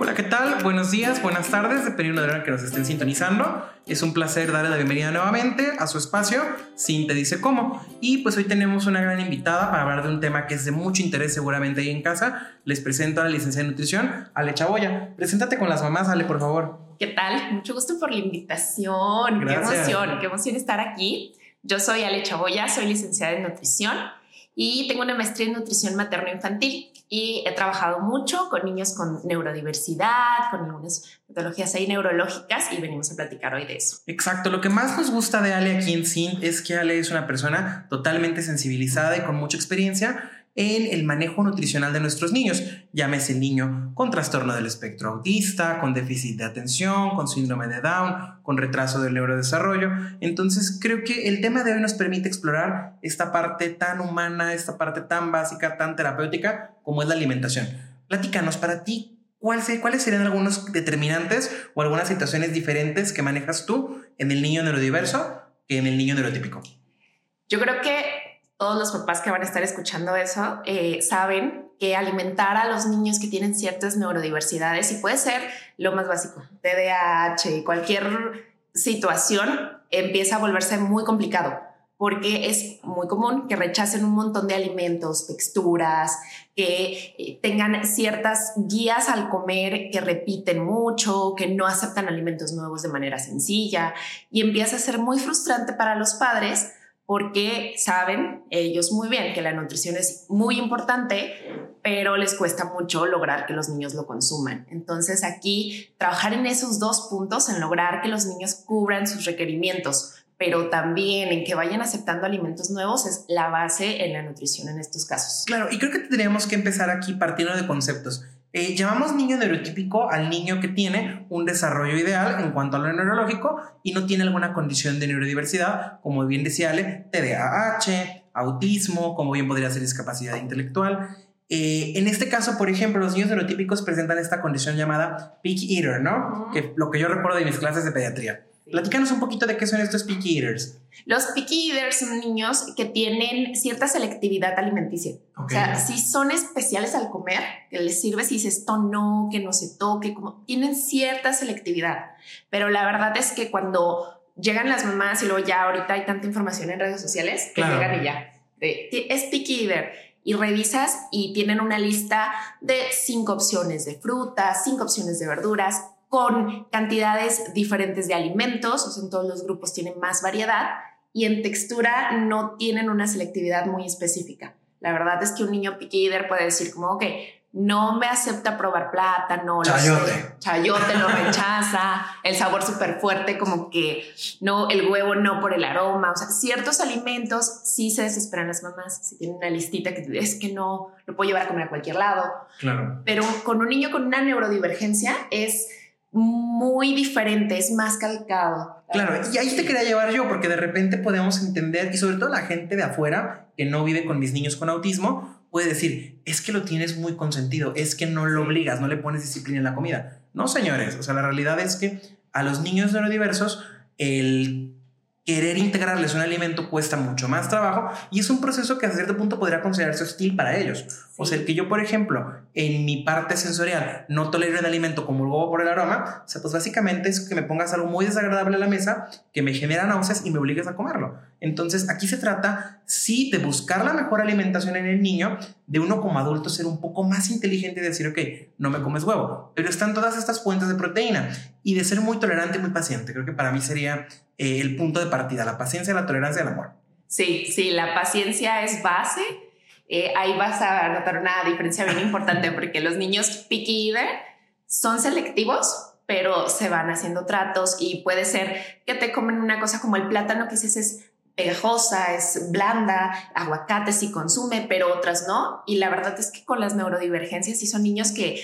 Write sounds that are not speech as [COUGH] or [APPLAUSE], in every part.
Hola, ¿qué tal? Buenos días, buenas tardes, dependiendo de la hora que nos estén sintonizando. Es un placer darle la bienvenida nuevamente a su espacio, Sin Te Dice Cómo. Y pues hoy tenemos una gran invitada para hablar de un tema que es de mucho interés seguramente ahí en casa. Les presento a la licenciada de nutrición, Ale Chaboya. Preséntate con las mamás, Ale, por favor. ¿Qué tal? Mucho gusto por la invitación. Gracias. Qué emoción, qué emoción estar aquí. Yo soy Ale Chaboya, soy licenciada en nutrición y tengo una maestría en nutrición materno-infantil y he trabajado mucho con niños con neurodiversidad, con algunas patologías ahí neurológicas y venimos a platicar hoy de eso. Exacto, lo que más nos gusta de Ale aquí en SIN es que Ale es una persona totalmente sensibilizada y con mucha experiencia en el manejo nutricional de nuestros niños. Llámese el niño con trastorno del espectro autista, con déficit de atención, con síndrome de Down, con retraso del neurodesarrollo. Entonces creo que el tema de hoy nos permite explorar esta parte tan humana, esta parte tan básica, tan terapéutica como es la alimentación. Platícanos para ti. ¿Cuál se- ¿Cuáles serían algunos determinantes o algunas situaciones diferentes que manejas tú en el niño neurodiverso que en el niño neurotípico? Yo creo que todos los papás que van a estar escuchando eso eh, saben que alimentar a los niños que tienen ciertas neurodiversidades y puede ser lo más básico, TDAH, cualquier situación empieza a volverse muy complicado porque es muy común que rechacen un montón de alimentos, texturas, que eh, tengan ciertas guías al comer que repiten mucho, que no aceptan alimentos nuevos de manera sencilla y empieza a ser muy frustrante para los padres porque saben ellos muy bien que la nutrición es muy importante, pero les cuesta mucho lograr que los niños lo consuman. Entonces aquí trabajar en esos dos puntos, en lograr que los niños cubran sus requerimientos, pero también en que vayan aceptando alimentos nuevos, es la base en la nutrición en estos casos. Claro, y creo que tendríamos que empezar aquí partiendo de conceptos. Eh, llamamos niño neurotípico al niño que tiene un desarrollo ideal en cuanto a lo neurológico y no tiene alguna condición de neurodiversidad, como bien decía Ale, TDAH, autismo, como bien podría ser discapacidad intelectual. Eh, en este caso, por ejemplo, los niños neurotípicos presentan esta condición llamada picky eater, ¿no? Que lo que yo recuerdo de mis clases de pediatría. Platícanos un poquito de qué son estos picky eaters. Los picky eaters son niños que tienen cierta selectividad alimenticia. O sea, si son especiales al comer, que les sirve si dices esto no, que no se toque, como tienen cierta selectividad. Pero la verdad es que cuando llegan las mamás y luego ya ahorita hay tanta información en redes sociales que Claro. llegan y ya. de, "Ti- es picky eater. Y revisas y tienen una lista de cinco opciones de frutas, cinco opciones de verduras, con cantidades diferentes de alimentos, o sea, en todos los grupos tienen más variedad y en textura no tienen una selectividad muy específica. La verdad es que un niño picky eater puede decir como, ok, no me acepta probar plátano, Chayote. sé, chayote lo rechaza, el sabor súper fuerte, como que no, el huevo no por el aroma, o sea, ciertos alimentos sí se desesperan las mamás, si tienen una listita que es que no, lo puedo llevar a comer a cualquier lado, Claro. pero con un niño con una neurodivergencia es muy diferente, es más calcado. Claro, y ahí te quería llevar yo, porque de repente podemos entender, y sobre todo la gente de afuera que no vive con mis niños con autismo, puede decir, es que lo tienes muy consentido, es que no lo obligas, no le pones disciplina en la comida. No, señores, o sea, la realidad es que a los niños neurodiversos, el querer integrarles un alimento cuesta mucho más trabajo y es un proceso que a cierto punto podría considerarse hostil para ellos. O sea, el que yo, por ejemplo, en mi parte sensorial no tolero el alimento como el huevo por el aroma, o sea, pues básicamente es que me pongas algo muy desagradable a la mesa, que me genera náuseas y me obligues a comerlo. Entonces, aquí se trata, sí, de buscar la mejor alimentación en el niño, de uno como adulto ser un poco más inteligente y decir, ok, no me comes huevo, pero están todas estas fuentes de proteína y de ser muy tolerante y muy paciente. Creo que para mí sería eh, el punto de partida, la paciencia, la tolerancia y el amor. Sí, sí, la paciencia es base. Eh, ahí vas a notar una diferencia bien importante [LAUGHS] porque los niños picky eater son selectivos, pero se van haciendo tratos y puede ser que te comen una cosa como el plátano que dices es pegajosa, es blanda, aguacate sí consume, pero otras no. Y la verdad es que con las neurodivergencias sí son niños que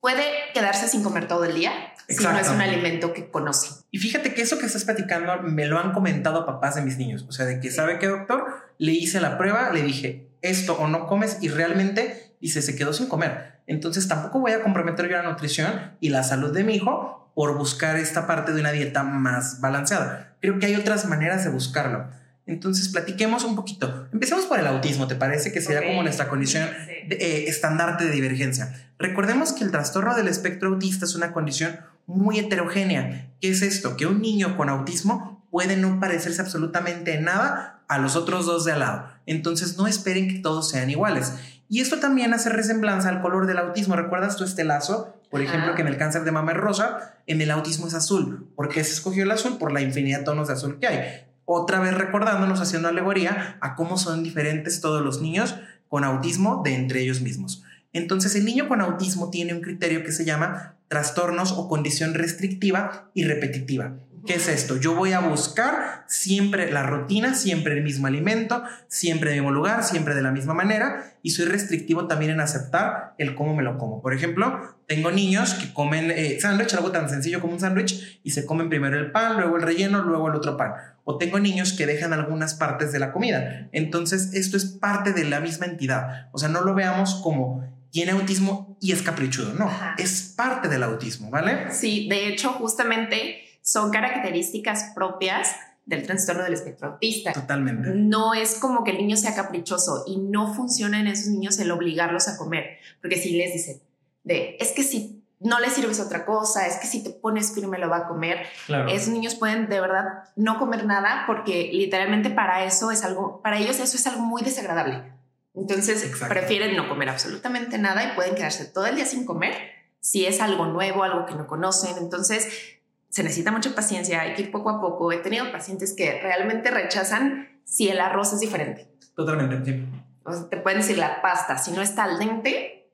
puede quedarse sin comer todo el día si no es un alimento que conoce. Y fíjate que eso que estás platicando me lo han comentado papás de mis niños. O sea, de que sabe que doctor, le hice la prueba, le dije esto o no comes y realmente dice se quedó sin comer. Entonces tampoco voy a comprometer yo la nutrición y la salud de mi hijo por buscar esta parte de una dieta más balanceada. Creo que hay otras maneras de buscarlo. Entonces, platiquemos un poquito. Empecemos por el autismo, ¿te parece que sería como nuestra condición de, eh, estandarte de divergencia? Recordemos que el trastorno del espectro autista es una condición muy heterogénea. ¿Qué es esto? Que un niño con autismo puede no parecerse absolutamente nada a los otros dos de al lado. Entonces, no esperen que todos sean iguales. Y esto también hace resemblanza al color del autismo. ¿Recuerdas tú este lazo? Por ejemplo, que en el cáncer de mama es rosa, en el autismo es azul. ¿Por qué se escogió el azul? Por la infinidad de tonos de azul que hay. Otra vez recordándonos, haciendo alegoría a cómo son diferentes todos los niños con autismo de entre ellos mismos. Entonces, el niño con autismo tiene un criterio que se llama trastornos o condición restrictiva y repetitiva. ¿Qué es esto? Yo voy a buscar siempre la rutina, siempre el mismo alimento, siempre en el mismo lugar, siempre de la misma manera y soy restrictivo también en aceptar el cómo me lo como. Por ejemplo, tengo niños que comen eh, sándwich, algo tan sencillo como un sándwich, y se comen primero el pan, luego el relleno, luego el otro pan. O tengo niños que dejan algunas partes de la comida. Entonces, esto es parte de la misma entidad. O sea, no lo veamos como tiene autismo y es caprichudo. No, es parte del autismo, ¿vale? Sí, de hecho, justamente son características propias del trastorno del espectro autista. Totalmente. No es como que el niño sea caprichoso y no funciona en esos niños el obligarlos a comer, porque si les dicen, de, es que si no le sirves otra cosa, es que si te pones firme lo va a comer. Esos niños pueden de verdad no comer nada porque literalmente para eso es algo, para ellos eso es algo muy desagradable. Entonces prefieren no comer absolutamente nada y pueden quedarse todo el día sin comer si es algo nuevo, algo que no conocen. Entonces se necesita mucha paciencia, hay que ir poco a poco. He tenido pacientes que realmente rechazan si el arroz es diferente. Totalmente, sí. O sea, te pueden decir la pasta, si no está al dente.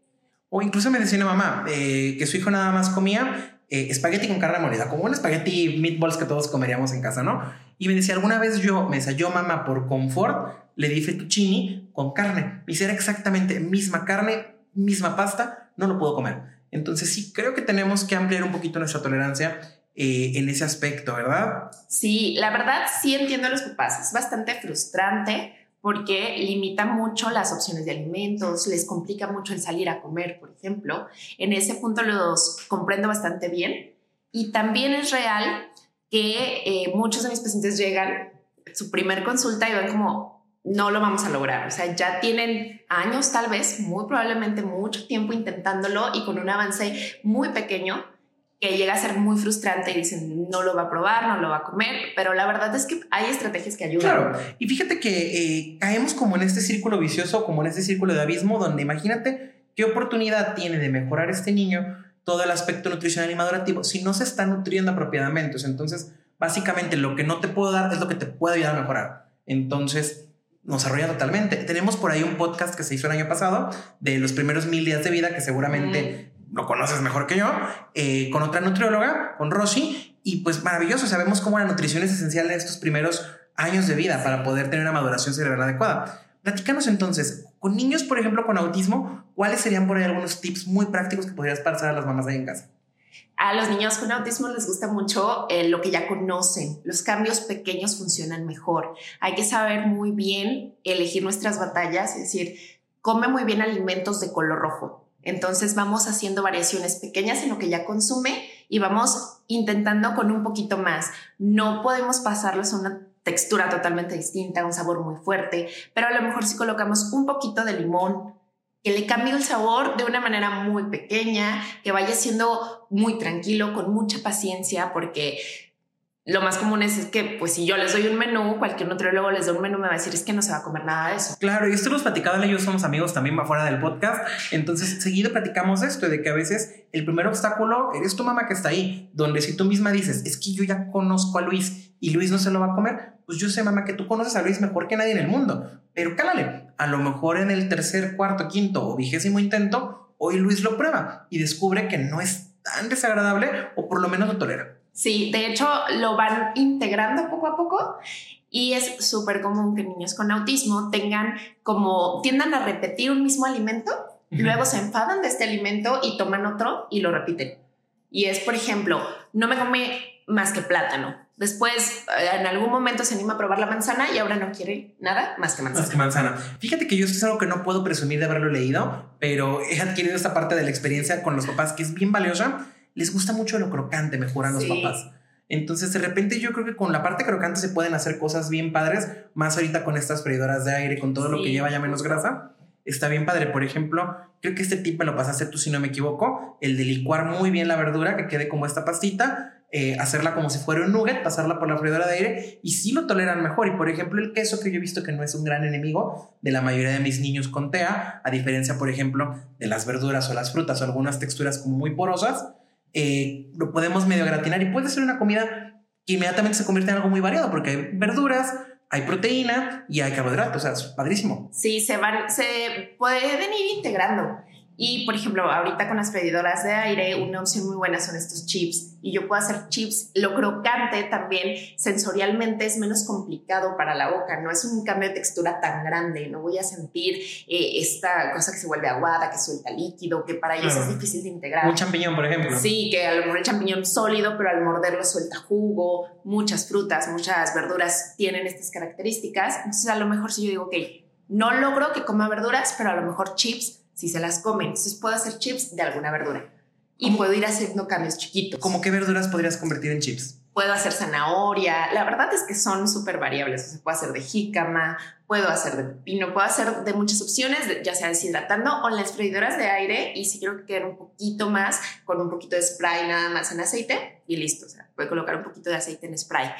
O incluso me decía una mamá eh, que su hijo nada más comía eh, espagueti con carne molida, como un espagueti meatballs que todos comeríamos en casa, ¿no? Y me decía, alguna vez yo, me decía, yo mamá, por confort, le di fettuccini con carne. Y era exactamente misma carne, misma pasta, no lo puedo comer. Entonces sí, creo que tenemos que ampliar un poquito nuestra tolerancia eh, en ese aspecto, ¿verdad? Sí, la verdad sí entiendo a los papás. Es bastante frustrante porque limita mucho las opciones de alimentos, les complica mucho el salir a comer, por ejemplo. En ese punto los comprendo bastante bien. Y también es real que eh, muchos de mis pacientes llegan su primer consulta y ven como no lo vamos a lograr. O sea, ya tienen años tal vez, muy probablemente mucho tiempo intentándolo y con un avance muy pequeño que llega a ser muy frustrante y dicen no lo va a probar, no lo va a comer, pero la verdad es que hay estrategias que ayudan. Claro, y fíjate que eh, caemos como en este círculo vicioso, como en este círculo de abismo, donde imagínate qué oportunidad tiene de mejorar este niño todo el aspecto nutricional y madurativo si no se está nutriendo apropiadamente. Entonces, básicamente lo que no te puedo dar es lo que te puede ayudar a mejorar. Entonces, nos arrolla totalmente. Tenemos por ahí un podcast que se hizo el año pasado de los primeros mil días de vida que seguramente lo conoces mejor que yo, eh, con otra nutrióloga, con Rosy, y pues maravilloso, sabemos cómo la nutrición es esencial en estos primeros años de vida para poder tener una maduración cerebral adecuada. Platícanos entonces, con niños, por ejemplo, con autismo, ¿cuáles serían por ahí algunos tips muy prácticos que podrías pasar a las mamás ahí en casa? A los niños con autismo les gusta mucho eh, lo que ya conocen. Los cambios pequeños funcionan mejor. Hay que saber muy bien elegir nuestras batallas, es decir, come muy bien alimentos de color rojo entonces vamos haciendo variaciones pequeñas en lo que ya consume y vamos intentando con un poquito más. No podemos pasarles a una textura totalmente distinta, un sabor muy fuerte, pero a lo mejor si colocamos un poquito de limón, que le cambie el sabor de una manera muy pequeña, que vaya siendo muy tranquilo, con mucha paciencia, porque lo más común es, que, pues, si yo les doy un menú, cualquier nutriólogo les da un menú, me va a decir, es que no se va a comer nada de eso. Claro, y esto hemos platicado, ellos somos amigos también fuera del podcast. Entonces, seguido platicamos esto, de que a veces el primer obstáculo eres tu mamá que está ahí, donde si tú misma dices, es que yo ya conozco a Luis y Luis no se lo va a comer, pues yo sé, mamá, que tú conoces a Luis mejor que nadie en el mundo. Pero cálale, a lo mejor en el tercer, cuarto, quinto o vigésimo intento, hoy Luis lo prueba y descubre que no es tan desagradable o por lo menos lo tolera. Sí, de hecho lo van integrando poco a poco y es súper común que niños con autismo tengan como tiendan a repetir un mismo alimento, luego se enfadan de este alimento y toman otro y lo repiten. Y es, por ejemplo, no me come más que plátano. Después, en algún momento se anima a probar la manzana y ahora no quiere nada más que manzana. Más que manzana. Fíjate que yo esto es algo que no puedo presumir de haberlo leído, pero he adquirido esta parte de la experiencia con los papás que es bien valiosa les gusta mucho lo crocante, mejoran los papás. Entonces, de repente, yo creo que con la parte crocante se pueden hacer cosas bien padres, más ahorita con estas freidoras de aire, con todo lo que lleva ya menos grasa. Está bien padre. Por ejemplo, creo que este tip me lo pasaste tú, si no me equivoco, el de licuar muy bien la verdura, que quede como esta pastita, eh, hacerla como si fuera un nugget, pasarla por la freidora de aire y sí lo toleran mejor. Y por ejemplo, el queso que yo he visto que no es un gran enemigo de la mayoría de mis niños con TEA, a diferencia, por ejemplo, de las verduras o las frutas o algunas texturas como muy porosas, eh, lo podemos medio gratinar y puede ser una comida que inmediatamente se convierte en algo muy variado porque hay verduras, hay proteína y hay carbohidratos, o sea, es padrísimo. Sí, se van, se pueden ir integrando. Y por ejemplo, ahorita con las pedidoras de aire, una opción muy buena son estos chips. Y yo puedo hacer chips. Lo crocante también sensorialmente es menos complicado para la boca. No es un cambio de textura tan grande. No voy a sentir eh, esta cosa que se vuelve aguada, que suelta líquido, que para ellos es difícil de integrar. Un champiñón, por ejemplo. Sí, que a lo mejor el champiñón sólido, pero al morderlo suelta jugo. Muchas frutas, muchas verduras tienen estas características. Entonces, a lo mejor si yo digo, ok, no logro que coma verduras, pero a lo mejor chips si se las comen. Entonces puedo hacer chips de alguna verdura y puedo ir haciendo cambios chiquitos. ¿Cómo qué verduras podrías convertir en chips? Puedo hacer zanahoria. La verdad es que son súper variables. se puede hacer de jícama, puedo hacer de pepino, puedo hacer de muchas opciones, ya sea deshidratando o en las freidoras de aire. Y si quiero que quede un poquito más, con un poquito de spray nada más en aceite y listo. O sea, puedo colocar un poquito de aceite en spray.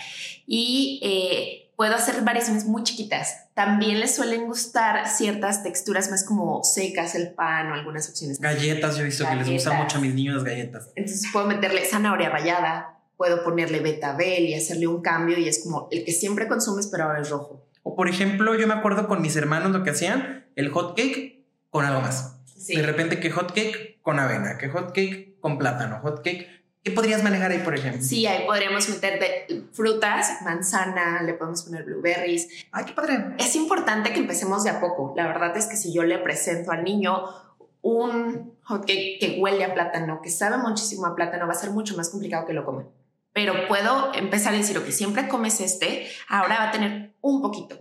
Y eh, puedo hacer variaciones muy chiquitas. También les suelen gustar ciertas texturas más como secas, el pan o algunas opciones. Galletas, yo he visto que les gusta mucho a mis niños las galletas. Entonces puedo meterle zanahoria rallada, puedo ponerle betabel y hacerle un cambio y es como el que siempre consumes pero ahora es rojo. O por ejemplo, yo me acuerdo con mis hermanos lo que hacían, el hot cake con algo más. De repente que hot cake con avena, que hot cake con plátano, hot cake ¿Qué podrías manejar ahí, por ejemplo? Sí, ahí podríamos meter de frutas, manzana, le podemos poner blueberries. ¡Ay, qué padre! Es importante que empecemos de a poco. La verdad es que si yo le presento al niño un hotcake que huele a plátano, que sabe muchísimo a plátano, va a ser mucho más complicado que lo coma. Pero puedo empezar a decir, que siempre comes este, ahora va a tener un poquito.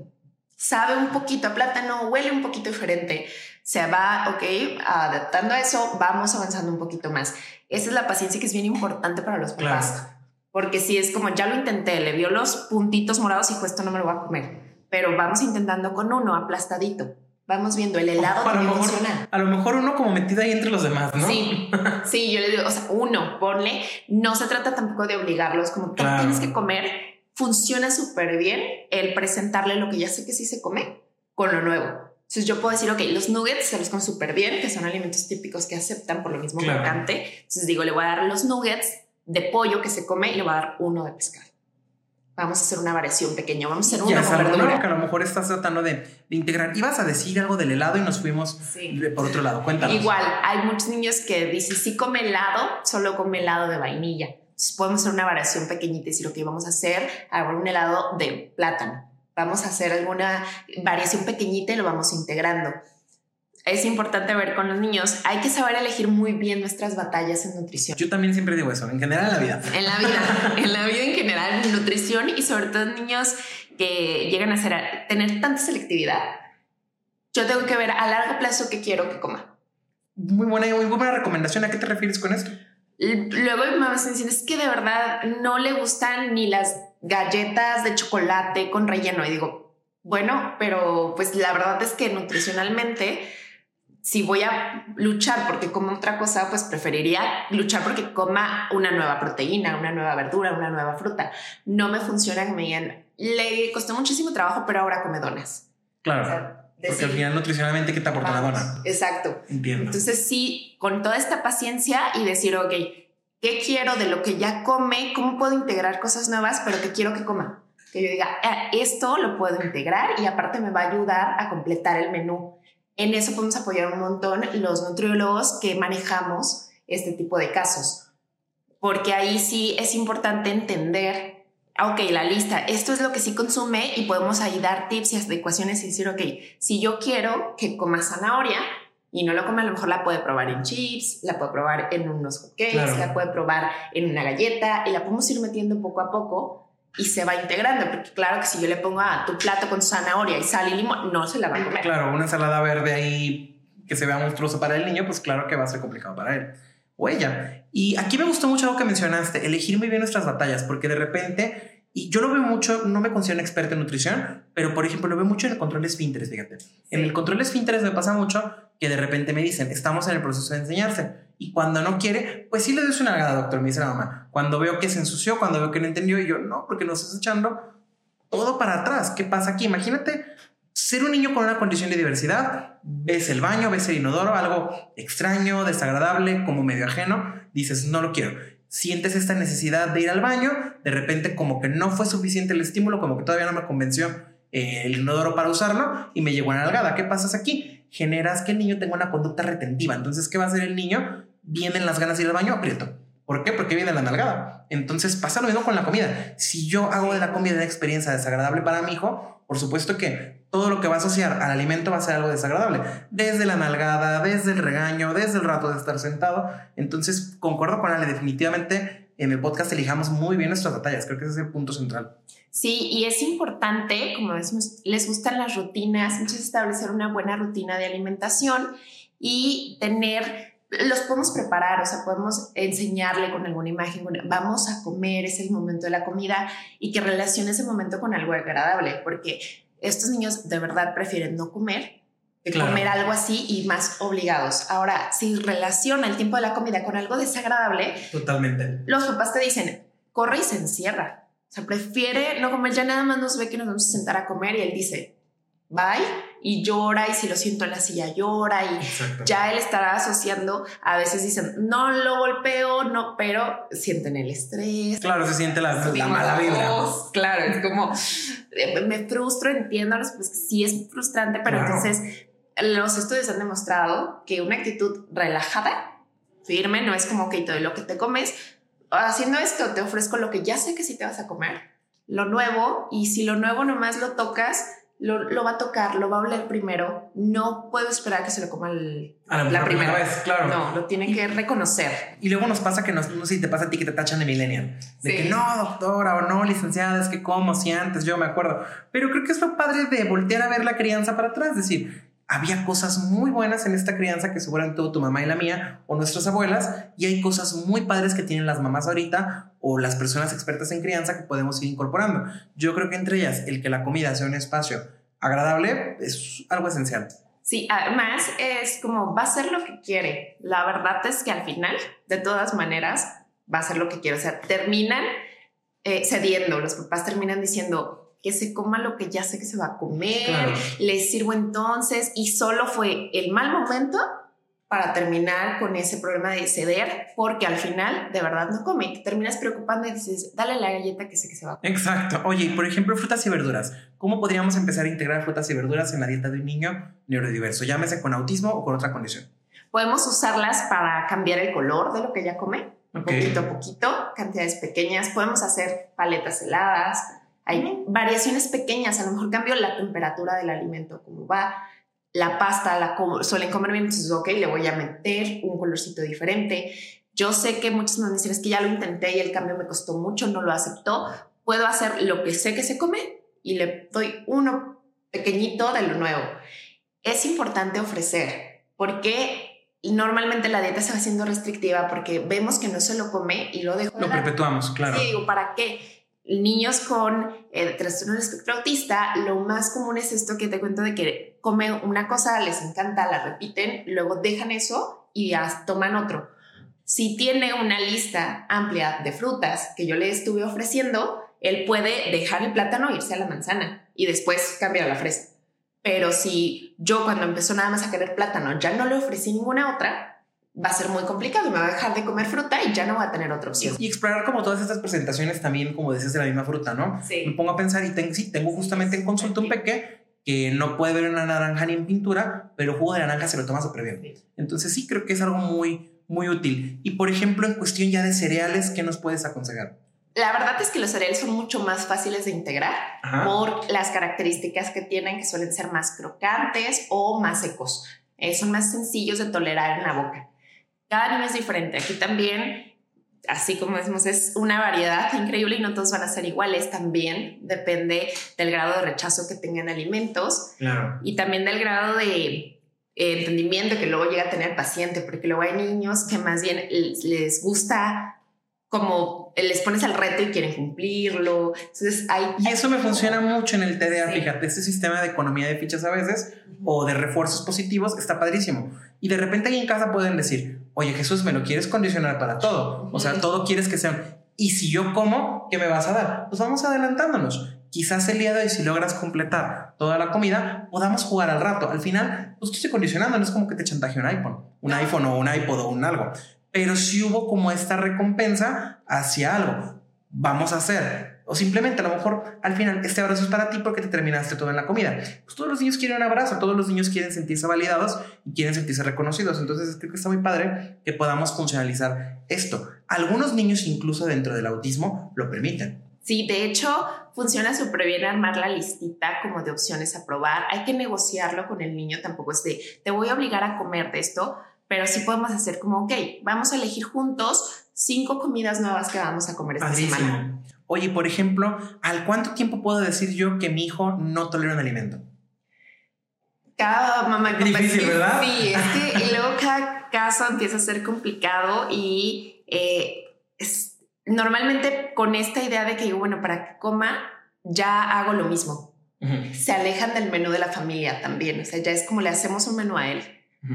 Sabe un poquito a plátano, huele un poquito diferente. Se va, ok, adaptando a eso, vamos avanzando un poquito más. Esa es la paciencia que es bien importante para los papás. Porque si es como, ya lo intenté, le vio los puntitos morados y dijo, esto no me lo voy a comer. Pero vamos intentando con uno aplastadito. Vamos viendo el helado a lo mejor, A lo mejor uno como metido ahí entre los demás, ¿no? Sí, sí, yo le digo, o sea, uno, ponle, no se trata tampoco de obligarlos, como tú tienes que comer, funciona súper bien el presentarle lo que ya sé que sí se come con lo nuevo. Entonces yo puedo decir, ok, los nuggets se los comen súper bien, que son alimentos típicos que aceptan por lo mismo claro. Entonces digo, le voy a dar los nuggets de pollo que se come y le voy a dar uno de pescado. Vamos a hacer una variación pequeña, vamos a hacer una verdura. que a lo mejor estás tratando de, de, integrar. Ibas a decir algo del helado y nos fuimos por otro lado. Cuéntanos. Igual, hay muchos niños que dicen, si come helado, solo come helado de vainilla. Entonces podemos hacer una variación pequeñita y decir, ok, vamos a hacer ahora un helado de plátano vamos a hacer alguna variación pequeñita y lo vamos integrando. Es importante ver con los niños, hay que saber elegir muy bien nuestras batallas en nutrición. Yo también siempre digo eso, en general en la vida. En la vida, en la vida en general, en nutrición y sobre todo en niños que llegan a ser, tener tanta selectividad. Yo tengo que ver a largo plazo qué quiero que coma. Muy buena, muy buena recomendación. ¿A qué te refieres con esto? Luego mi mamá me dice, es que de verdad no le gustan ni las galletas de chocolate con relleno. Y digo, bueno, pero pues la verdad es que nutricionalmente, si voy a luchar porque como otra cosa, pues preferiría luchar porque coma una nueva proteína, una nueva verdura, una nueva fruta. No me funciona que me digan, le costó muchísimo trabajo, pero ahora come donas. Claro. porque al final nutricionalmente, ¿qué te aporta la dona? Exacto. Entiendo. Entonces sí, con toda esta paciencia y decir, ok, ¿Qué quiero de lo que ya come? ¿Cómo puedo integrar cosas nuevas, pero que quiero que coma? Que yo diga, eh, esto lo puedo integrar y aparte me va a ayudar a completar el menú. En eso podemos apoyar un montón los nutriólogos que manejamos este tipo de casos. Porque ahí sí es importante entender, ok, la lista, esto es lo que sí consume y podemos ahí dar tips y adecuaciones y decir, ok, si yo quiero que coma zanahoria, y no lo come, a lo mejor la puede probar en chips, la puede probar en unos hotcakes, la puede probar en una galleta y la podemos ir metiendo poco a poco y se va integrando, porque claro que si yo le pongo a tu plato con zanahoria y sal y limón, no se la va a comer. Claro, una ensalada verde ahí que se vea monstruoso para el niño, pues claro que va a ser complicado para él. o ella. Y aquí me gustó mucho algo que mencionaste, elegir muy bien nuestras batallas, porque de repente, y yo lo veo mucho, no me considero experto en nutrición, pero por ejemplo lo veo mucho en el control esfínteres, fíjate. En el control esfínteres me pasa mucho que de repente me dicen, estamos en el proceso de enseñarse. Y cuando no quiere, pues sí le doy una nalgada, doctor, me dice la mamá. Cuando veo que se ensució, cuando veo que no entendió, y yo, no, porque nos estás echando todo para atrás. ¿Qué pasa aquí? Imagínate ser un niño con una condición de diversidad, ves el baño, ves el inodoro, algo extraño, desagradable, como medio ajeno, dices, no lo quiero. Sientes esta necesidad de ir al baño, de repente como que no fue suficiente el estímulo, como que todavía no me convenció el inodoro para usarlo y me llegó una nalgada. ¿Qué pasas aquí? Generas que el niño tenga una conducta retentiva. Entonces, ¿qué va a hacer el niño? Vienen las ganas de ir al baño, aprieto. ¿Por qué? Porque viene la nalgada. Entonces pasa lo mismo con la comida. Si yo hago de la comida una experiencia desagradable para mi hijo, por supuesto que todo lo que va a asociar al alimento va a ser algo desagradable. Desde la nalgada, desde el regaño, desde el rato de estar sentado. Entonces, concuerdo con Ale, definitivamente en el podcast elijamos muy bien nuestras batallas. Creo que ese es el punto central. Sí, y es importante, como decimos, les gustan las rutinas, entonces establecer una buena rutina de alimentación y tener los podemos preparar, o sea, podemos enseñarle con alguna imagen, vamos a comer, es el momento de la comida y que relacione ese momento con algo agradable, porque estos niños de verdad prefieren no comer que comer algo así y más obligados. Ahora, si relaciona el tiempo de la comida con algo desagradable, totalmente. Los papás te dicen, corre y se encierra. O sea, prefiere no comer, ya nada más nos ve que nos vamos a sentar a comer y él dice, bye y llora y si lo siento en la silla llora y ya él estará asociando, a veces dicen, no lo golpeo, no, pero sienten el estrés. Claro, se siente la, mala vibra. Claro, es como, eh, me frustro, entiendo, pues sí es frustrante, pero entonces los estudios han demostrado que una actitud relajada, firme, no es como que todo lo que te comes, haciendo esto te ofrezco lo que ya sé que sí te vas a comer, lo nuevo, y si lo nuevo nomás lo tocas, lo, va a tocar, lo va a oler primero. No puedo esperar que se lo coma la, primera vez, claro. No, lo tiene que reconocer. Y luego nos pasa que nos, no sé si te pasa a ti que te tachan de millennial. De que no, doctora o no, licenciada, es que como si antes, yo me acuerdo. Pero creo que es lo padre de voltear a ver la crianza para atrás. Decir, había cosas muy buenas en esta crianza que seguramente tuvo tu mamá y la mía o nuestras abuelas y hay cosas muy padres que tienen las mamás ahorita o las personas expertas en crianza que podemos ir incorporando. Yo creo que entre ellas el que la comida sea un espacio agradable es algo esencial. Sí, además es como va a ser lo que quiere. La verdad es que al final, de todas maneras, va a ser lo que quiere. O sea, terminan eh, cediendo, los papás terminan diciendo, que se coma lo que ya sé que se va a comer, les sirvo entonces y solo fue el mal momento para terminar con ese problema de ceder, porque al final de verdad no come, te terminas preocupando y dices, dale la galleta que sé que se va a comer. Exacto. Oye, por ejemplo, frutas y verduras. ¿Cómo podríamos empezar a integrar frutas y verduras en la dieta de un niño neurodiverso, llámese con autismo o con otra condición? Podemos usarlas para cambiar el color de lo que ella come, poquito a poquito, cantidades pequeñas. Podemos hacer paletas heladas, hay variaciones pequeñas, a lo mejor cambio la temperatura del alimento, como va la pasta, la suelen comer bien, entonces, ok, le voy a meter un colorcito diferente. Yo sé que muchos me dicen, es que ya lo intenté y el cambio me costó mucho, no lo aceptó. Puedo hacer lo que sé que se come y le doy uno pequeñito de lo nuevo. Es importante ofrecer, porque normalmente la dieta se va haciendo restrictiva porque vemos que no se lo come y lo dejo. Lo perpetuamos, claro. Sí, digo, ¿para qué? Niños con eh, trastorno del espectro autista, lo más común es esto que te cuento de que comen una cosa, les encanta, la repiten, luego dejan eso y ya toman otro. Si tiene una lista amplia de frutas que yo le estuve ofreciendo, él puede dejar el plátano e irse a la manzana y después cambiar a la fresa. Pero si yo cuando empezó nada más a querer plátano ya no le ofrecí ninguna otra, va a ser muy complicado, me va a dejar de comer fruta y ya no va a tener otra opción. Y, explorar como todas estas presentaciones también, como decías, de la misma fruta, ¿no? Sí. Me pongo a pensar y tengo, sí, tengo justamente en consulta un peque que no puede ver una naranja ni en pintura, pero jugo de naranja se lo toma súper bien. Entonces sí creo que es algo muy, muy útil. Y por ejemplo, en cuestión ya de cereales, ¿qué nos puedes aconsejar? La verdad es que los cereales son mucho más fáciles de integrar por las características que tienen, que suelen ser más crocantes o más secos. Eh, son más sencillos de tolerar en la boca. Cada niño es diferente. Aquí también, así como decimos, es una variedad increíble y no todos van a ser iguales. También depende del grado de rechazo que tengan alimentos claro. y también del grado de entendimiento que luego llega a tener paciente, porque luego hay niños que más bien les gusta como les pones al reto y quieren cumplirlo. Entonces hay... Y eso me funciona mucho en el TDA, fíjate, este sistema de economía de fichas a veces o de refuerzos positivos está padrísimo. Y de repente ahí en casa pueden decir, oye Jesús, me lo quieres condicionar para todo. O sea, todo quieres que sea... Y si yo como, ¿qué me vas a dar? Pues vamos adelantándonos. Quizás el día de hoy, si logras completar toda la comida, podamos jugar al rato. Al final, pues estoy condicionando, no es como que te chantaje un iPhone, un iPhone o un iPod o un algo pero si hubo como esta recompensa hacia algo. Vamos a hacer. O simplemente a lo mejor al final este abrazo es para ti porque te terminaste todo en la comida. Pues todos los niños quieren un abrazo, todos los niños quieren sentirse validados y quieren sentirse reconocidos. Entonces creo que está muy padre que podamos funcionalizar esto. Algunos niños incluso dentro del autismo lo permiten. Sí, de hecho, funciona súper bien armar la listita como de opciones a probar. Hay que negociarlo con el niño, tampoco es de, te voy a obligar a comer de esto, pero sí podemos hacer como, ok, vamos a elegir juntos cinco comidas nuevas que vamos a comer esta semana. Oye, por ejemplo, ¿al cuánto tiempo puedo decir yo que mi hijo no tolera un alimento? Cada mamá difícil, ¿verdad? Sí, es que y [LAUGHS] luego cada caso empieza a ser complicado y eh, es, normalmente con esta idea de que, bueno, para que coma, ya hago lo mismo. Se alejan del menú de la familia también, o sea, ya es como le hacemos un menú a él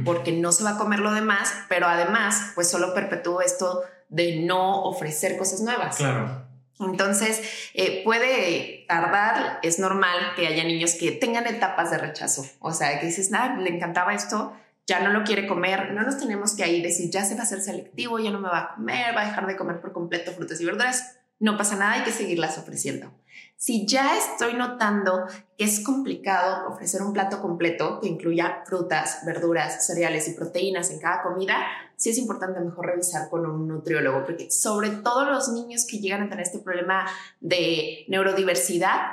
porque no se va a comer lo demás, pero además, pues solo perpetúo esto de no ofrecer cosas nuevas. Claro. Entonces, eh, puede tardar, es normal que haya niños que tengan etapas de rechazo, o sea, que dices, nada, le encantaba esto, ya no lo quiere comer, no nos tenemos que ahí decir, ya se va a hacer selectivo, ya no me va a comer, va a dejar de comer por completo frutas y verduras, no pasa nada, hay que seguirlas ofreciendo. Si ya estoy notando que es complicado ofrecer un plato completo que incluya frutas, verduras, cereales y proteínas en cada comida, sí es importante mejor revisar con un nutriólogo, porque sobre todo los niños que llegan a tener este problema de neurodiversidad,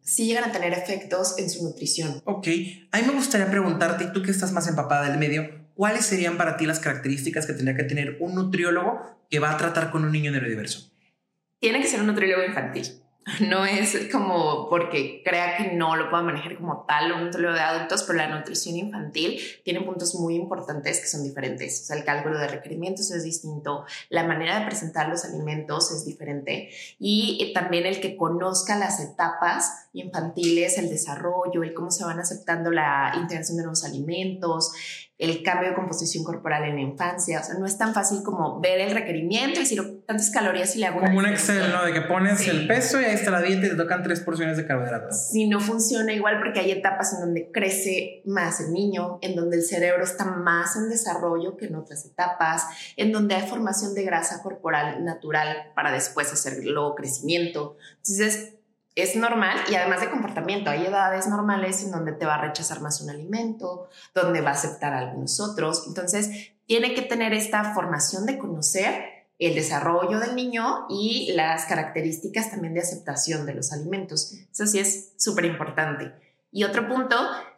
sí llegan a tener efectos en su nutrición. Ok, a mí me gustaría preguntarte, tú que estás más empapada del medio, ¿cuáles serían para ti las características que tendría que tener un nutriólogo que va a tratar con un niño neurodiverso? Tiene que ser un nutriólogo infantil. No es como porque crea que no lo pueda manejar como tal un nutriólogo de adultos, pero la nutrición infantil tiene puntos muy importantes que son diferentes. O sea, el cálculo de requerimientos es distinto, la manera de presentar los alimentos es diferente y también el que conozca las etapas infantiles, el desarrollo, el cómo se van aceptando la integración de nuevos alimentos, el cambio de composición corporal en la infancia. O sea, no es tan fácil como ver el requerimiento y decir tantas calorías y le hago Como un Excel, ¿no? De que pones el peso y ahí está la dieta y te tocan tres porciones de carbohidratos. Sí, no funciona igual porque hay etapas en donde crece más el niño, en donde el cerebro está más en desarrollo que en otras etapas, en donde hay formación de grasa corporal natural para después hacer luego crecimiento. Entonces, es normal y además de comportamiento, hay edades normales en donde te va a rechazar más un alimento, donde va a aceptar algunos otros. Entonces, tiene que tener esta formación de conocer el desarrollo del niño y las características también de aceptación de los alimentos. Eso sí es súper importante. Y otro punto,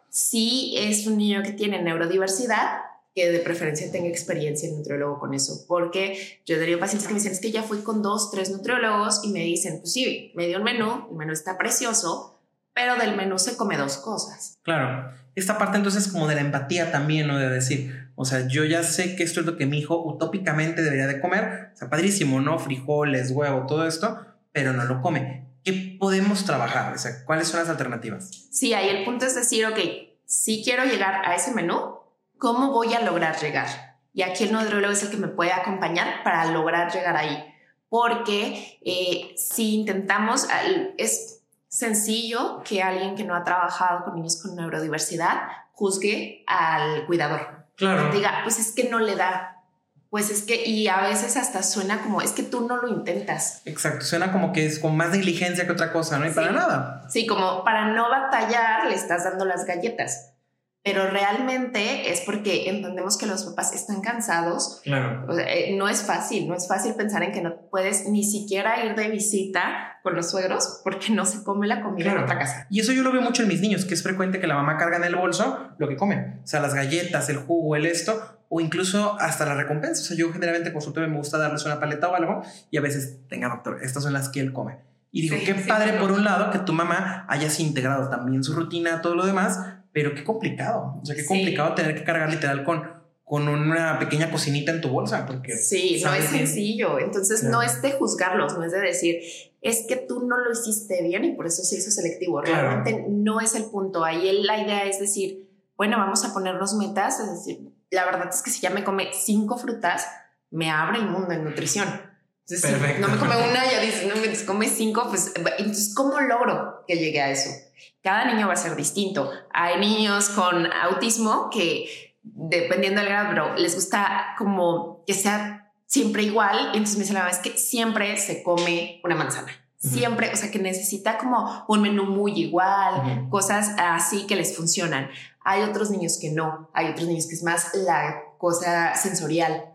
si es un niño que tiene neurodiversidad, que de preferencia tenga experiencia en nutriólogo con eso, porque yo he pacientes que me dicen, es que ya fui con dos, tres nutriólogos y me dicen, pues sí, me dio el menú, el menú está precioso, pero del menú se come dos cosas. Claro, esta parte entonces como de la empatía también, ¿no? De decir, o sea, yo ya sé que esto es lo que mi hijo utópicamente debería de comer, o sea, padrísimo, ¿no? Frijoles, huevo, todo esto, pero no lo come. ¿Qué podemos trabajar? O sea, ¿cuáles son las alternativas? Sí, ahí el punto es decir, ok, si quiero llegar a ese menú, ¿Cómo voy a lograr llegar? Y aquí el nutriólogo es el que me puede acompañar para lograr llegar ahí. Porque eh, si intentamos, es sencillo que alguien que no ha trabajado con niños con neurodiversidad juzgue al cuidador. Claro. Diga, pues es que no le da. Pues es que, y a veces hasta suena como, es que tú no lo intentas. Exacto, suena como que es con más negligencia que otra cosa, ¿no? Y para nada. Sí, como para no batallar le estás dando las galletas pero realmente es porque entendemos que los papás están cansados. Claro. Eh, no es fácil, no es fácil pensar en que no puedes ni siquiera ir de visita con los suegros porque no se come la comida en otra casa. Y eso yo lo veo mucho en mis niños, que es frecuente que la mamá carga en el bolso lo que comen, o sea, las galletas, el jugo, el esto, o incluso hasta la recompensa. O sea, yo generalmente consultorio me gusta darles una paleta o algo y a veces, tenga doctor, estas son las que él come. Y digo, qué padre por un lado que tu mamá hayas integrado también su rutina, todo lo demás, pero qué complicado. O sea, qué complicado tener que cargar literal con con una pequeña cocinita en tu bolsa, porque... Sí, no es sencillo. Entonces, no es de juzgarlos, no es de decir, es que tú no lo hiciste bien y por eso se hizo selectivo. Realmente no es el punto. Ahí la idea es decir, bueno, vamos a ponernos metas. Es decir, la verdad es que si ya me come cinco frutas, me abre el mundo en nutrición. Entonces, si no me come una, ya dice, no me come cinco, pues entonces, ¿cómo logro que llegue a eso? Cada niño va a ser distinto. Hay niños con autismo que dependiendo del grado, pero les gusta como que sea siempre igual. Y entonces me dice la es que siempre se come una manzana. Siempre, o sea, que necesita como un menú muy igual, cosas así que les funcionan. Hay otros niños que no, hay otros niños que es más la cosa sensorial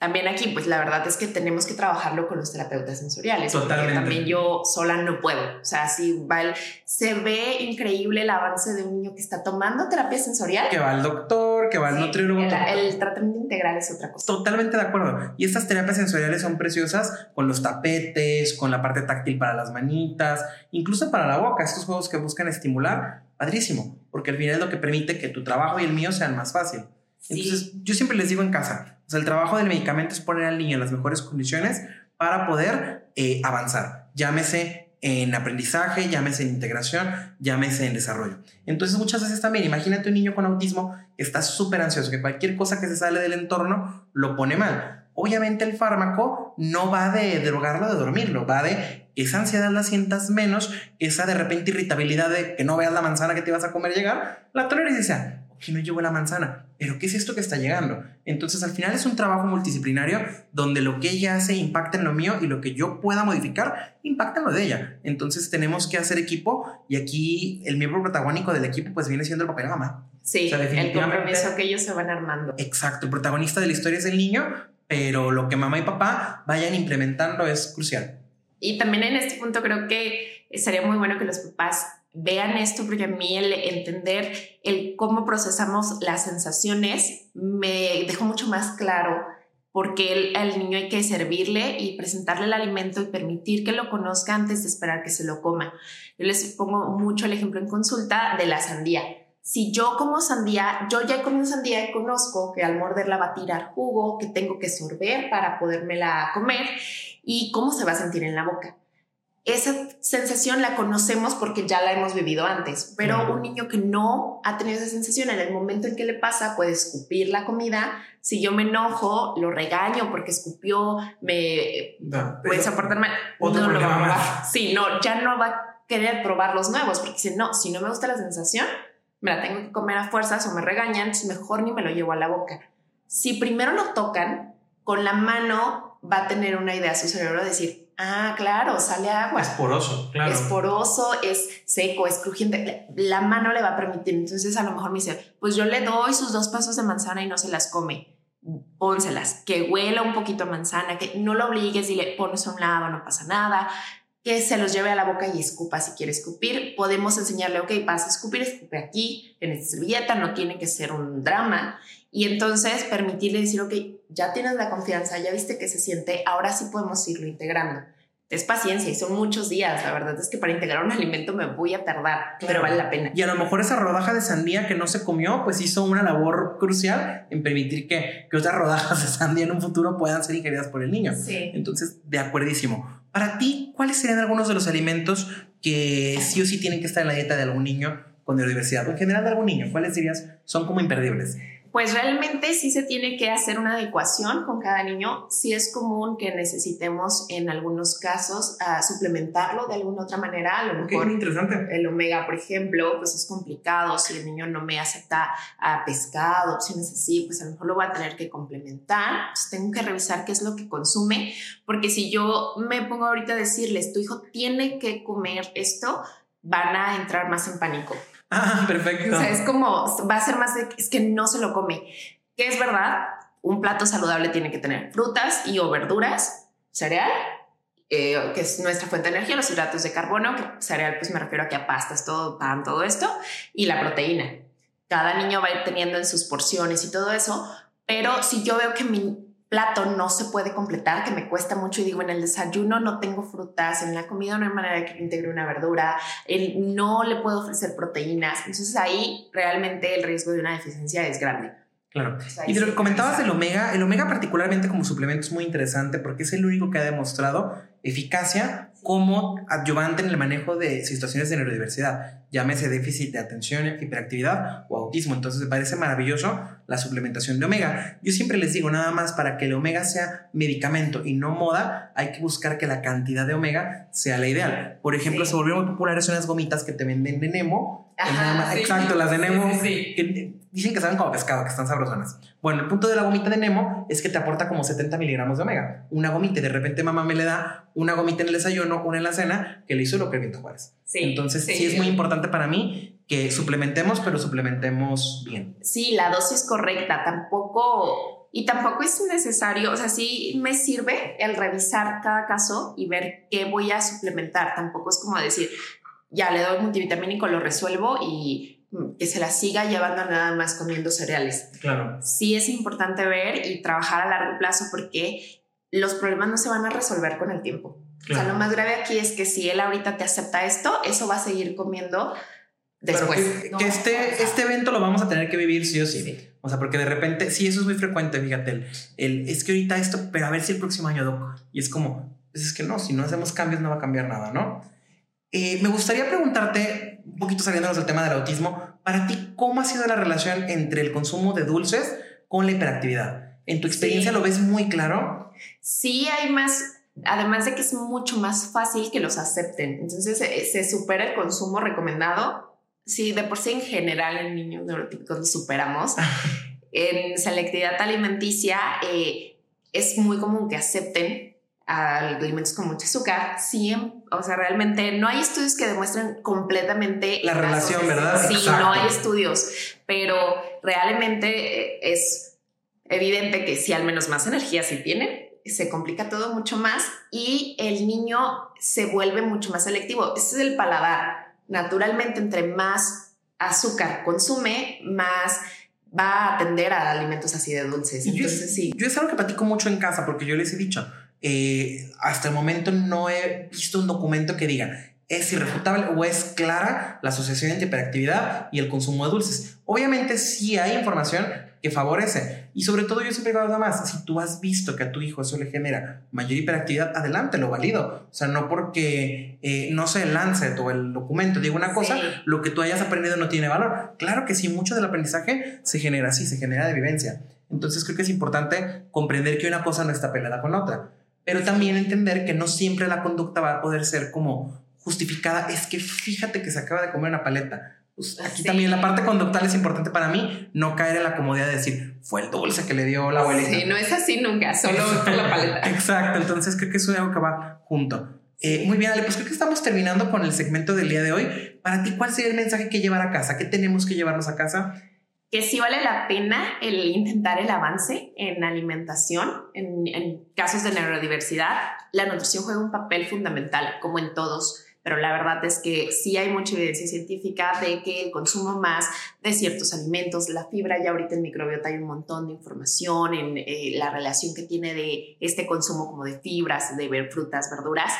también aquí, pues la verdad es que tenemos que trabajarlo con los terapeutas sensoriales. Totalmente. También yo sola no puedo. O sea, si va se ve increíble el avance de un niño que está tomando terapia sensorial. Que va al doctor, que va al nutriólogo. El, tratamiento integral es otra cosa. Totalmente de acuerdo. Y estas terapias sensoriales son preciosas con los tapetes, con la parte táctil para las manitas, incluso para la boca. Estos juegos que buscan estimular, padrísimo, porque al final es lo que permite que tu trabajo y el mío sean más fácil. Entonces, yo siempre les digo en casa, o sea, el trabajo del medicamento es poner al niño en las mejores condiciones para poder eh, avanzar. Llámese en aprendizaje, llámese en integración, llámese en desarrollo. Entonces muchas veces también, imagínate un niño con autismo que está súper ansioso, que cualquier cosa que se sale del entorno lo pone mal. Obviamente el fármaco no va de drogarlo, de dormirlo, va de esa ansiedad la sientas menos, esa de repente irritabilidad de que no veas la manzana que te vas a comer llegar, la toleras y dices, que no llevo la manzana, pero ¿qué es esto que está llegando? Entonces al final es un trabajo multidisciplinario donde lo que ella hace impacta en lo mío y lo que yo pueda modificar impacta en lo de ella. Entonces tenemos que hacer equipo y aquí el miembro protagónico del equipo pues viene siendo el papel de mamá. Sí, el compromiso que ellos se van armando. Exacto, el protagonista de la historia es el niño, pero lo que mamá y papá vayan implementando es crucial. Y también en este punto creo que sería muy bueno que los papás vean esto porque a mí el entender el cómo procesamos las sensaciones me dejó mucho más claro porque al niño hay que servirle y presentarle el alimento y permitir que lo conozca antes de esperar que se lo coma. Yo les pongo mucho el ejemplo en consulta de la sandía. Si yo como sandía, yo ya he comido sandía y conozco que al morderla va a tirar jugo, que tengo que sorber para podérmela comer y cómo se va a sentir en la boca esa sensación la conocemos porque ya la hemos vivido antes, pero un niño que no ha tenido esa sensación, en el momento en que le pasa, puede escupir la comida. Si yo me enojo, lo regaño porque escupió, me puede soportar mal. No lo va a probar. Sí, no, ya no va a querer probar los nuevos porque dice, no, si no me gusta la sensación, me la tengo que comer a fuerzas o me regañan, es mejor ni me lo llevo a la boca. Si primero lo tocan, con la mano va a tener una idea su cerebro de decir, Ah, claro, sale agua. Es poroso, claro. Es poroso, es seco, es crujiente. La mano le va a permitir. Entonces, a lo mejor me dice, pues yo le doy sus dos pasos de manzana y no se las come. Pónselas, que huela un poquito a manzana, que no lo obligues y le pones a un lado, no pasa nada. Que se los lleve a la boca y escupa si quiere escupir. Podemos enseñarle, ok, vas a escupir, escupe aquí, en esta servilleta, no tiene que ser un drama. Y entonces permitirle decir, ok, ya tienes la confianza, ya viste que se siente, ahora sí podemos irlo integrando. Es paciencia y son muchos días. La verdad es que para integrar un alimento me voy a tardar, pero vale la pena. Y a lo mejor esa rodaja de sandía que no se comió, pues hizo una labor crucial en permitir que, que otras rodajas de sandía en un futuro puedan ser ingeridas por el niño. Sí. Entonces, de acuerdísimo. Para ti, ¿cuáles serían algunos de los alimentos que sí o sí tienen que estar en la dieta de algún niño con neurodiversidad? O en general de algún niño, ¿cuáles dirías son como imperdibles? Pues realmente sí se tiene que hacer una adecuación con cada niño. Sí es común que necesitemos en algunos casos uh, suplementarlo de alguna otra manera. A lo mejor interesante. el omega, por ejemplo, pues es complicado. Si el niño no me acepta uh, pescado, opciones así, pues a lo mejor lo va a tener que complementar. Entonces tengo que revisar qué es lo que consume, porque si yo me pongo ahorita a decirles, tu hijo tiene que comer esto, van a entrar más en pánico. Ah, perfecto. O sea, es como, va a ser más de, es que no se lo come. Que es verdad, un plato saludable tiene que tener frutas y o verduras, cereal, eh, que es nuestra fuente de energía, los hidratos de carbono, que cereal pues me refiero aquí a pastas, todo, pan, todo esto, y la proteína. Cada niño va a teniendo en sus porciones y todo eso, pero si yo veo que mi plato no se puede completar, que me cuesta mucho y digo, en el desayuno no tengo frutas, en la comida no hay manera de que integre una verdura, el, no le puedo ofrecer proteínas. Entonces ahí realmente el riesgo de una deficiencia es grande. Claro. y de lo que comentabas del omega, el omega particularmente como suplemento es muy interesante porque es el único que ha demostrado eficacia como adyuvante en el manejo de situaciones de neurodiversidad, llámese déficit de atención, hiperactividad o autismo. Entonces me parece maravilloso la suplementación de omega. Yo siempre les digo, nada más para que el omega sea medicamento y no moda, hay que buscar que la cantidad de omega sea la ideal. Por ejemplo, se volvieron muy populares unas gomitas que te venden de Nemo. Exacto, las de Nemo. Que dicen que saben como pescado, que están sabrosonas. Bueno, el punto de la gomita de Nemo es que te aporta como 70 miligramos de omega. Una gomita y de repente mamá me le da una gomita en el desayuno, una en la cena, que le hizo lo que Viento Juárez. Sí, Entonces sí. es muy importante para mí que suplementemos, pero suplementemos bien. Sí, la dosis correcta, tampoco, y tampoco es necesario, o sea, sí me sirve el revisar cada caso y ver qué voy a suplementar, tampoco es como decir, ya le doy multivitamínico, lo resuelvo y que se la siga llevando nada más comiendo cereales. Claro. Sí es importante ver y trabajar a largo plazo porque los problemas no se van a resolver con el tiempo. O sea, lo más grave aquí es que si él ahorita te acepta esto, eso va a seguir comiendo después. que, este, este evento lo vamos a tener que vivir sí o sí. O sea, porque de repente, sí, eso es muy frecuente, fíjate, el, es que ahorita esto, pero a ver si el próximo año, Doc. Y es como, pues es que no, si no hacemos cambios no va a cambiar nada, ¿no? Eh, me gustaría preguntarte, un poquito saliéndonos del tema del autismo, para ti, ¿cómo ha sido la relación entre el consumo de dulces con la hiperactividad? ¿En tu experiencia lo ves muy claro? Sí, hay más, además de que es mucho más fácil que los acepten. Entonces se, supera el consumo recomendado. Sí, de por sí en general en niños neurotípicos superamos. en selectividad alimenticia eh, es muy común que acepten alimentos con mucho azúcar, sí, o sea, realmente no hay estudios que demuestren completamente la relación, ¿verdad? Sí, no hay estudios, pero realmente eh, es evidente que si al menos más energía sí tienen, se complica todo mucho más y el niño se vuelve mucho más selectivo. Este es el paladar. Naturalmente, entre más azúcar consume, más va a atender a alimentos así de dulces. Entonces, sí. Yo es algo que platico mucho en casa porque yo les he dicho, eh, hasta el momento no he visto un documento que diga es irrefutable o es clara la asociación entre hiperactividad y el consumo de dulces. Obviamente sí hay información que favorece y sobre todo yo siempre digo más, si tú has visto que a tu hijo eso le genera mayor hiperactividad, adelante, lo valido. O sea, no porque eh, no se lance o el documento diga una cosa, lo que tú hayas aprendido no tiene valor. Claro que sí, mucho del aprendizaje se genera así, se genera de vivencia. Entonces creo que es importante comprender que una cosa no está peleada con otra pero también entender que no siempre la conducta va a poder ser como justificada. Es que fíjate que se acaba de comer una paleta. Pues aquí también la parte conductual es importante para mí, no caer en la comodidad de decir, fue el dulce que le dio la abuelita. Sí, no es así nunca, solo la paleta. [LAUGHS] Exacto, entonces creo que eso es algo que va junto. Eh, muy bien, Ale, pues creo que estamos terminando con el segmento del día de hoy. Para ti, ¿cuál sería el mensaje que llevar a casa? ¿Qué tenemos que llevarnos a casa? Que sí vale la pena el intentar el avance en alimentación, en, casos de neurodiversidad. La nutrición juega un papel fundamental, como en todos, pero la verdad es que sí hay mucha evidencia científica de que el consumo más de ciertos alimentos, la fibra, ya ahorita en microbiota hay un montón de información en eh, la relación que tiene de este consumo como de fibras, de ver frutas, verduras,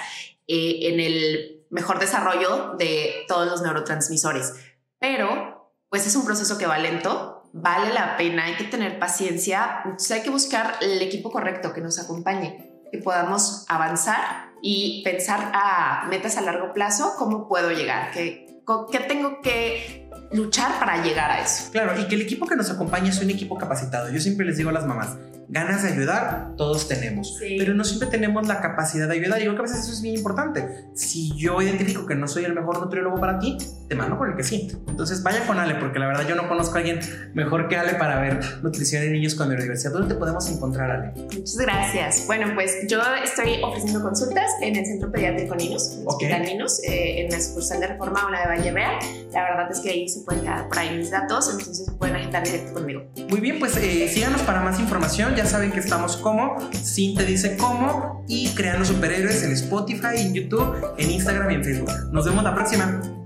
eh, en el mejor desarrollo de todos los neurotransmisores. Pero pues es un proceso que va lento, vale la pena, hay que tener paciencia, entonces hay que buscar el equipo correcto que nos acompañe, que podamos avanzar y pensar a metas a largo plazo, cómo puedo llegar, qué, qué tengo que luchar para llegar a eso. Claro, y que el equipo que nos acompañe es un equipo capacitado. Yo siempre les digo a las mamás, ganas de ayudar, todos tenemos, pero no siempre tenemos la capacidad de ayudar. Y yo creo que a veces eso es bien importante. Si yo identifico que no soy el mejor nutriólogo para ti, te mando por el que sí. Entonces vaya con Ale, porque la verdad yo no conozco a alguien mejor que Ale para ver nutrición en niños con neurodiversidad. ¿Dónde te podemos encontrar, Ale? Muchas gracias. Bueno, pues yo estoy ofreciendo consultas en el Centro Pediátrico Ninos, en Hospital Ninos, eh, en la sucursal de Reforma, una de Valle Real. La verdad es que ahí se pueden quedar por ahí mis datos, entonces pueden agendar directo conmigo. Muy bien, pues eh, síganos para más información ya saben que estamos como, Sin te dice cómo y creando superhéroes en Spotify, en YouTube, en Instagram y en Facebook. Nos vemos la próxima.